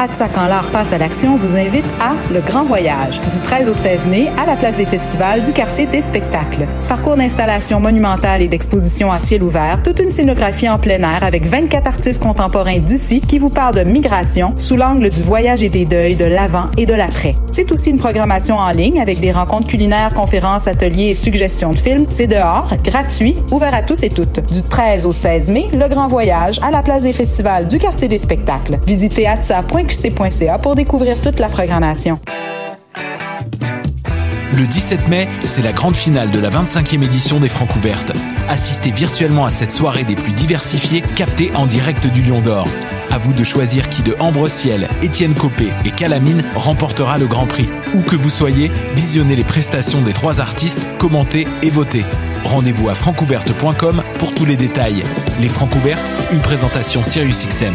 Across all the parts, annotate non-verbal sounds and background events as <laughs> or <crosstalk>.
ATSA quand l'art passe à l'action vous invite à Le Grand Voyage, du 13 au 16 mai à la place des festivals du quartier des spectacles. Parcours d'installation monumentale et d'exposition à ciel ouvert, toute une scénographie en plein air avec 24 artistes contemporains d'ici qui vous parlent de migration sous l'angle du voyage et des deuils, de l'avant et de l'après. C'est aussi une programmation en ligne avec des rencontres culinaires, conférences, ateliers et suggestions de films. C'est dehors, gratuit, ouvert à tous et toutes. Du 13 au 16 mai, Le Grand Voyage à la place des festivals du quartier des spectacles. Visitez pour découvrir toute la programmation. Le 17 mai, c'est la grande finale de la 25e édition des Francs ouvertes. Assistez virtuellement à cette soirée des plus diversifiées, captée en direct du Lion d'Or. À vous de choisir qui de Ambre Ciel, Étienne Copé et Calamine remportera le Grand Prix. Où que vous soyez, visionnez les prestations des trois artistes, commentez et votez. Rendez-vous à francouverte.com pour tous les détails. Les Francs ouvertes, une présentation SiriusXM.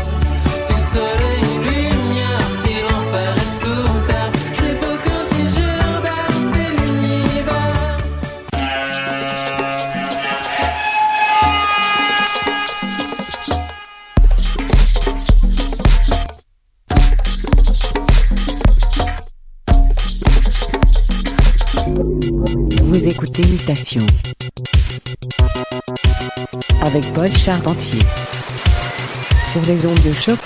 avec Paul Charpentier sur les ondes de choc.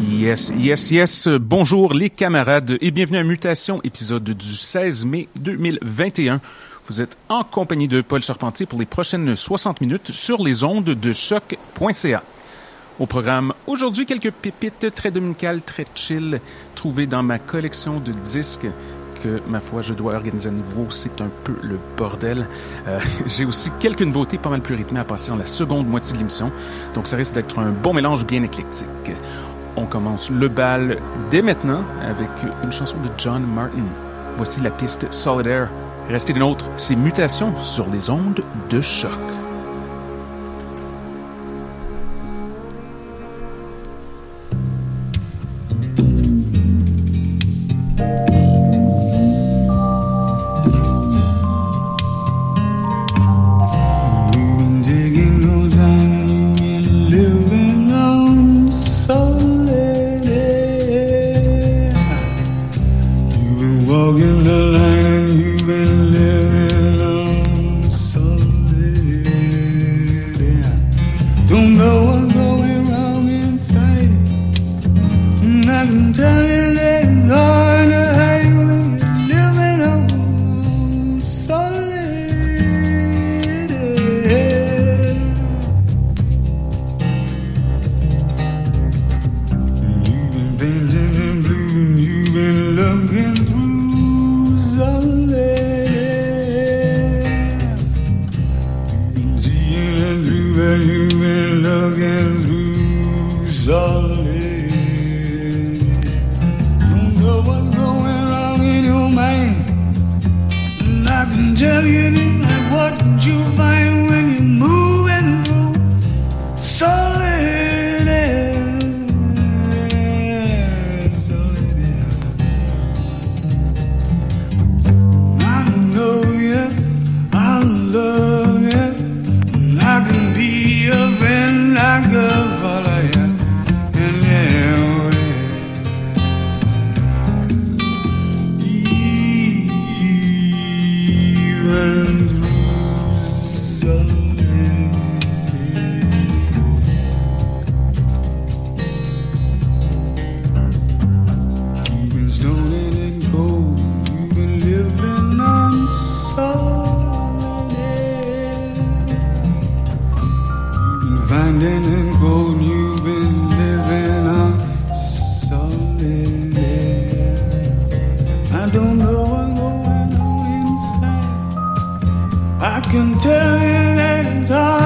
Yes, yes, yes. Bonjour les camarades et bienvenue à Mutation, épisode du 16 mai 2021. Vous êtes en compagnie de Paul Charpentier pour les prochaines 60 minutes sur les ondes de choc.ca. Au programme, aujourd'hui, quelques pépites très dominicales, très chill, trouvées dans ma collection de disques que, ma foi, je dois organiser à nouveau. C'est un peu le bordel. Euh, <laughs> J'ai aussi quelques nouveautés pas mal plus rythmées à passer dans la seconde moitié de l'émission. Donc, ça risque d'être un bon mélange bien éclectique. On commence le bal dès maintenant avec une chanson de John Martin. Voici la piste Solidaire. Restez des nôtres, c'est Mutation sur les ondes de choc. don't know what's going on inside. I can tell you that it's all.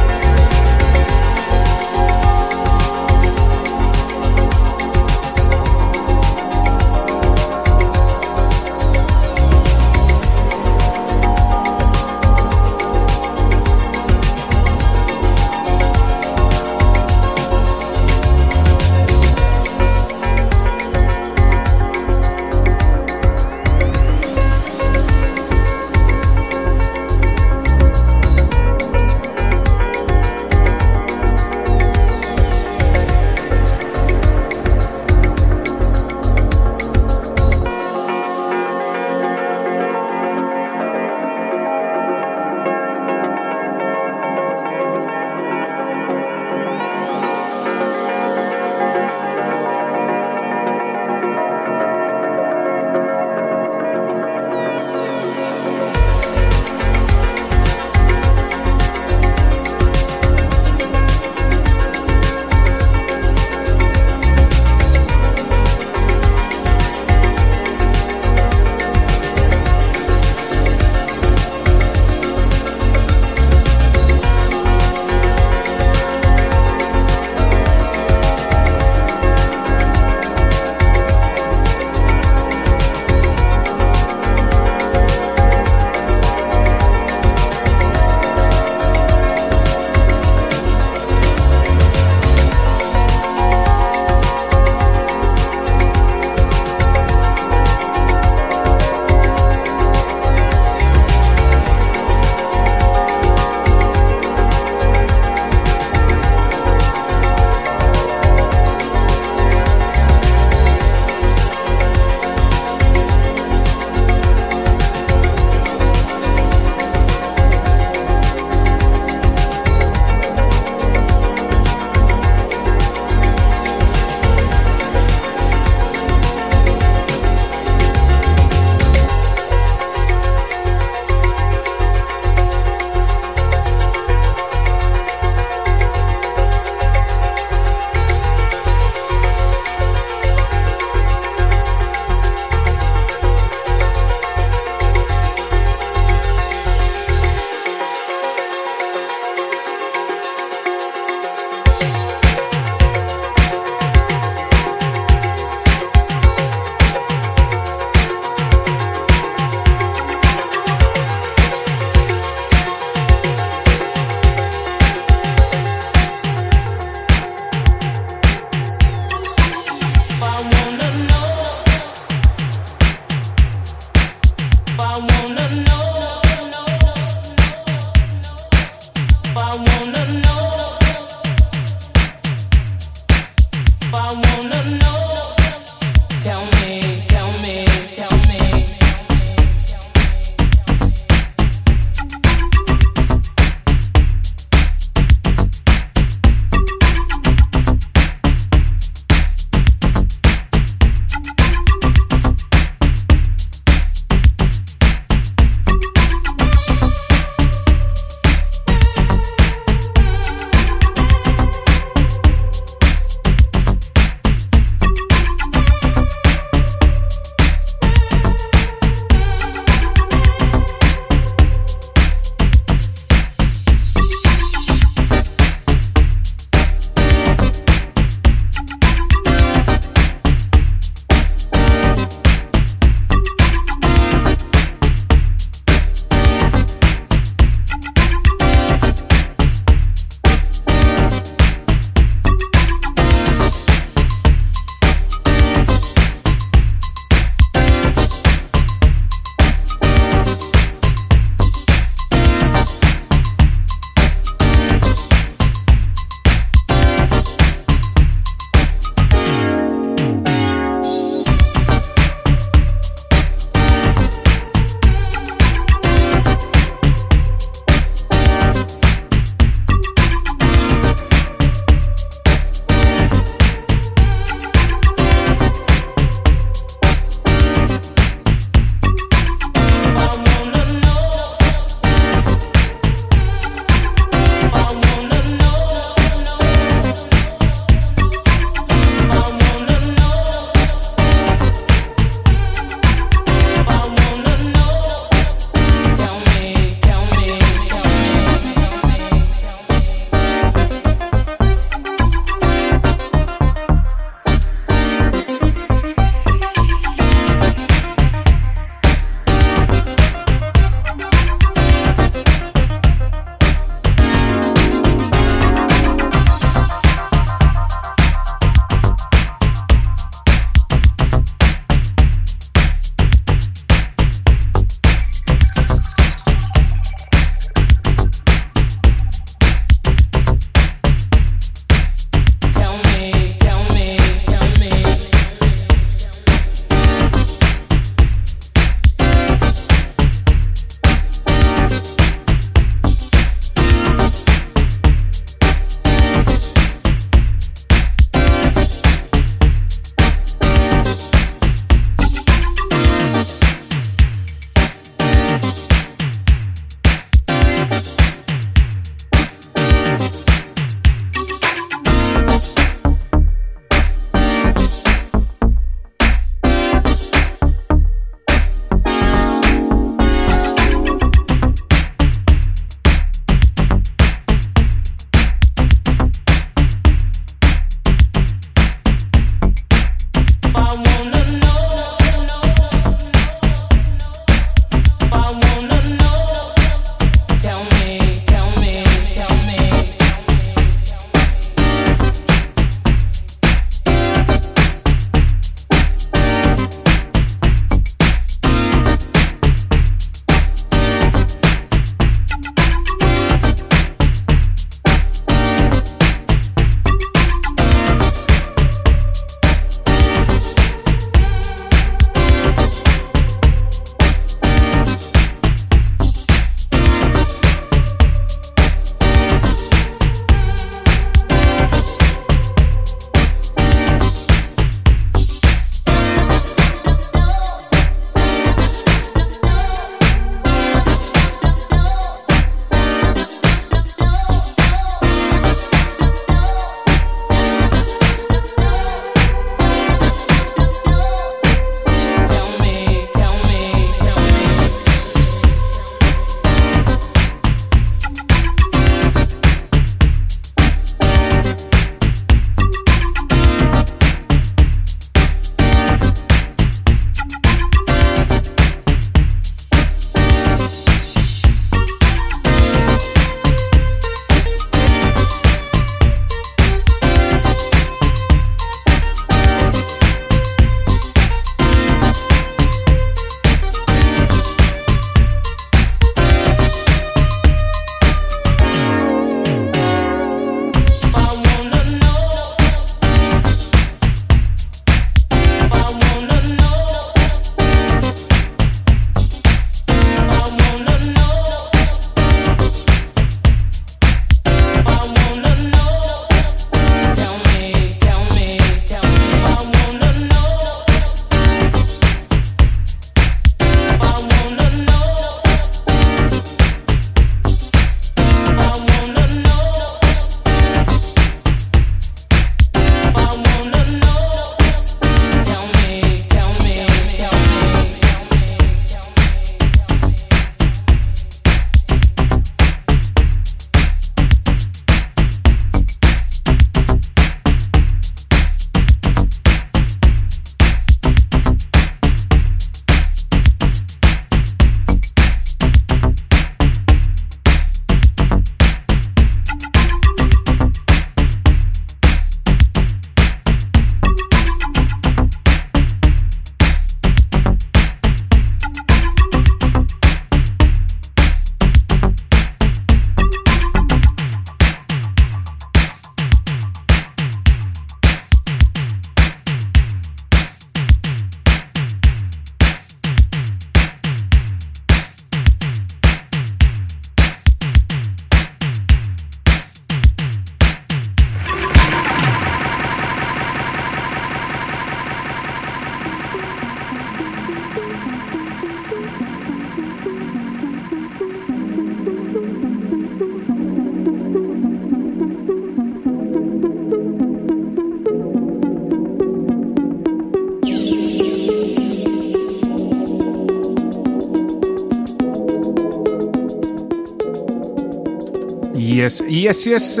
Yes, yes, yes.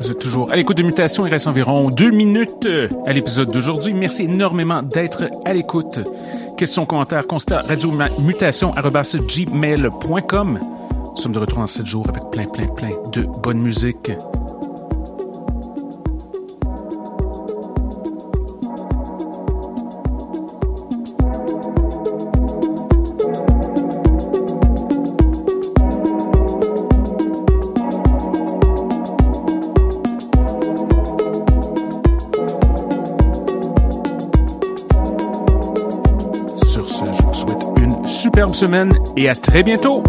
Vous êtes toujours à l'écoute de Mutation. Il reste environ deux minutes euh, à l'épisode d'aujourd'hui. Merci énormément d'être à l'écoute. Questions, commentaires, constats, radio gmail.com. Nous sommes de retour dans 7 jours avec plein, plein, plein de bonne musique. Semaine et à très bientôt.